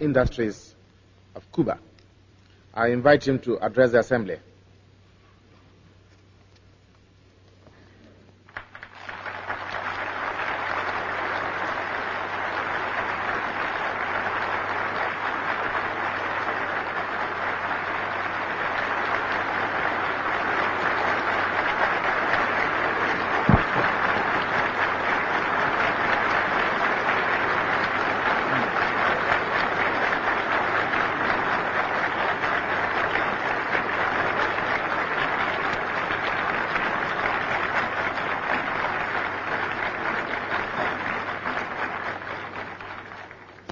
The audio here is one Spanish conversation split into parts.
industries of Cuba. I invite him to address the Assembly.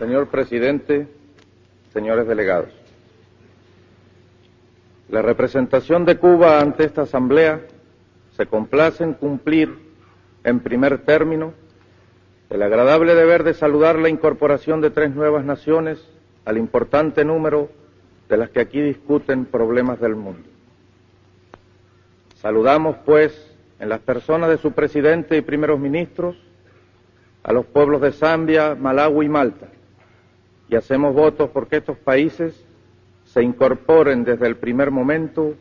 Señor presidente, señores delegados, la representación de Cuba ante esta Asamblea se complace en cumplir, en primer término, el agradable deber de saludar la incorporación de tres nuevas naciones al importante número de las que aquí discuten problemas del mundo. Saludamos, pues, en las personas de su presidente y primeros ministros, a los pueblos de Zambia, Malawi y Malta, y hacemos votos porque estos países se incorporen desde el primer momento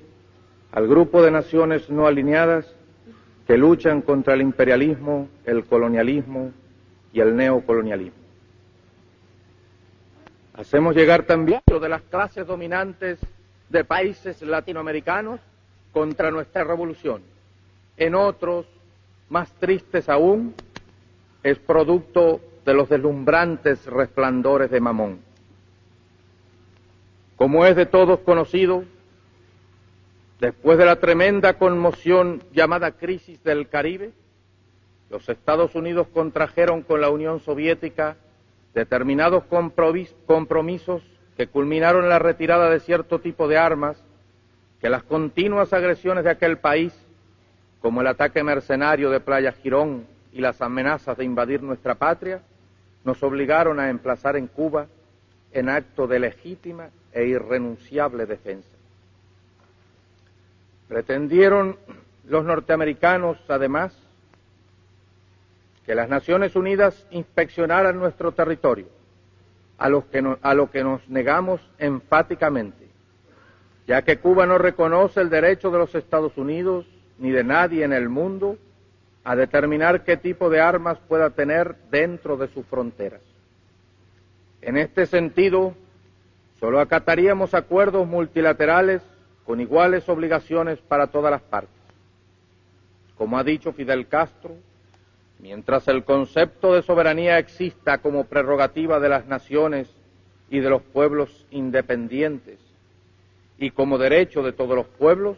al grupo de naciones no alineadas que luchan contra el imperialismo, el colonialismo y el neocolonialismo. Hacemos llegar también lo de las clases dominantes de países latinoamericanos contra nuestra revolución. En otros, más tristes aún, es producto de los deslumbrantes resplandores de Mamón. Como es de todos conocido, después de la tremenda conmoción llamada crisis del Caribe, los Estados Unidos contrajeron con la Unión Soviética determinados compromisos que culminaron en la retirada de cierto tipo de armas que las continuas agresiones de aquel país, como el ataque mercenario de Playa Girón y las amenazas de invadir nuestra patria, nos obligaron a emplazar en Cuba en acto de legítima e irrenunciable defensa. Pretendieron los norteamericanos, además, que las Naciones Unidas inspeccionaran nuestro territorio, a, a lo que nos negamos enfáticamente, ya que Cuba no reconoce el derecho de los Estados Unidos ni de nadie en el mundo a determinar qué tipo de armas pueda tener dentro de sus fronteras. En este sentido, solo acataríamos acuerdos multilaterales con iguales obligaciones para todas las partes. Como ha dicho Fidel Castro, mientras el concepto de soberanía exista como prerrogativa de las naciones y de los pueblos independientes y como derecho de todos los pueblos,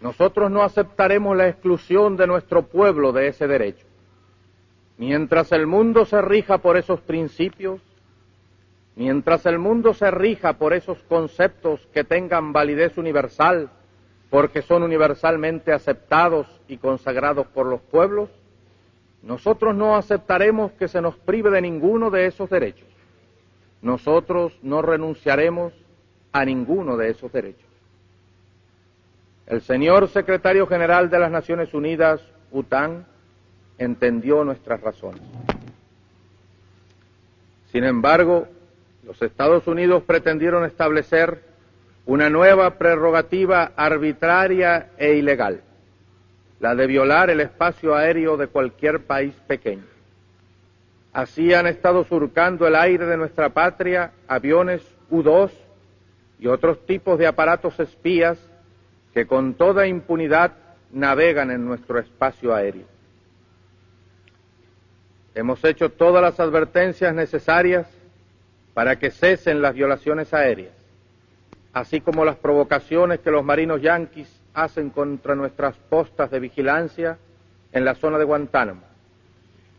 nosotros no aceptaremos la exclusión de nuestro pueblo de ese derecho. Mientras el mundo se rija por esos principios, mientras el mundo se rija por esos conceptos que tengan validez universal, porque son universalmente aceptados y consagrados por los pueblos, nosotros no aceptaremos que se nos prive de ninguno de esos derechos. Nosotros no renunciaremos a ninguno de esos derechos. El señor secretario general de las Naciones Unidas, UTAN, entendió nuestras razones. Sin embargo, los Estados Unidos pretendieron establecer una nueva prerrogativa arbitraria e ilegal, la de violar el espacio aéreo de cualquier país pequeño. Así han estado surcando el aire de nuestra patria aviones U-2 y otros tipos de aparatos espías que con toda impunidad navegan en nuestro espacio aéreo. Hemos hecho todas las advertencias necesarias para que cesen las violaciones aéreas, así como las provocaciones que los marinos yanquis hacen contra nuestras postas de vigilancia en la zona de Guantánamo,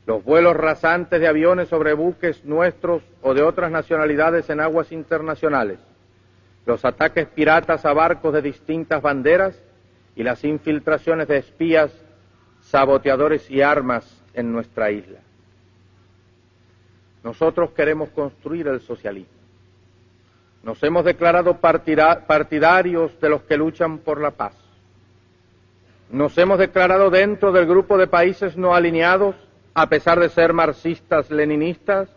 los vuelos rasantes de aviones sobre buques nuestros o de otras nacionalidades en aguas internacionales, los ataques piratas a barcos de distintas banderas y las infiltraciones de espías, saboteadores y armas en nuestra isla. Nosotros queremos construir el socialismo. Nos hemos declarado partidarios de los que luchan por la paz. Nos hemos declarado dentro del grupo de países no alineados, a pesar de ser marxistas, leninistas,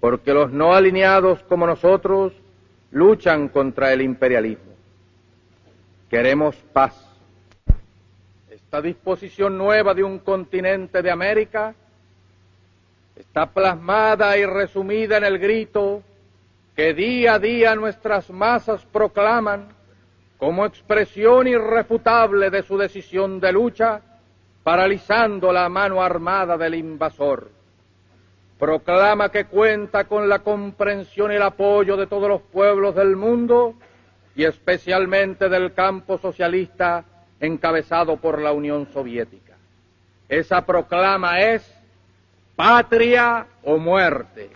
porque los no alineados como nosotros luchan contra el imperialismo. Queremos paz. Esta disposición nueva de un continente de América está plasmada y resumida en el grito que día a día nuestras masas proclaman como expresión irrefutable de su decisión de lucha, paralizando la mano armada del invasor. Proclama que cuenta con la comprensión y el apoyo de todos los pueblos del mundo y especialmente del campo socialista encabezado por la Unión Soviética. Esa proclama es patria o muerte.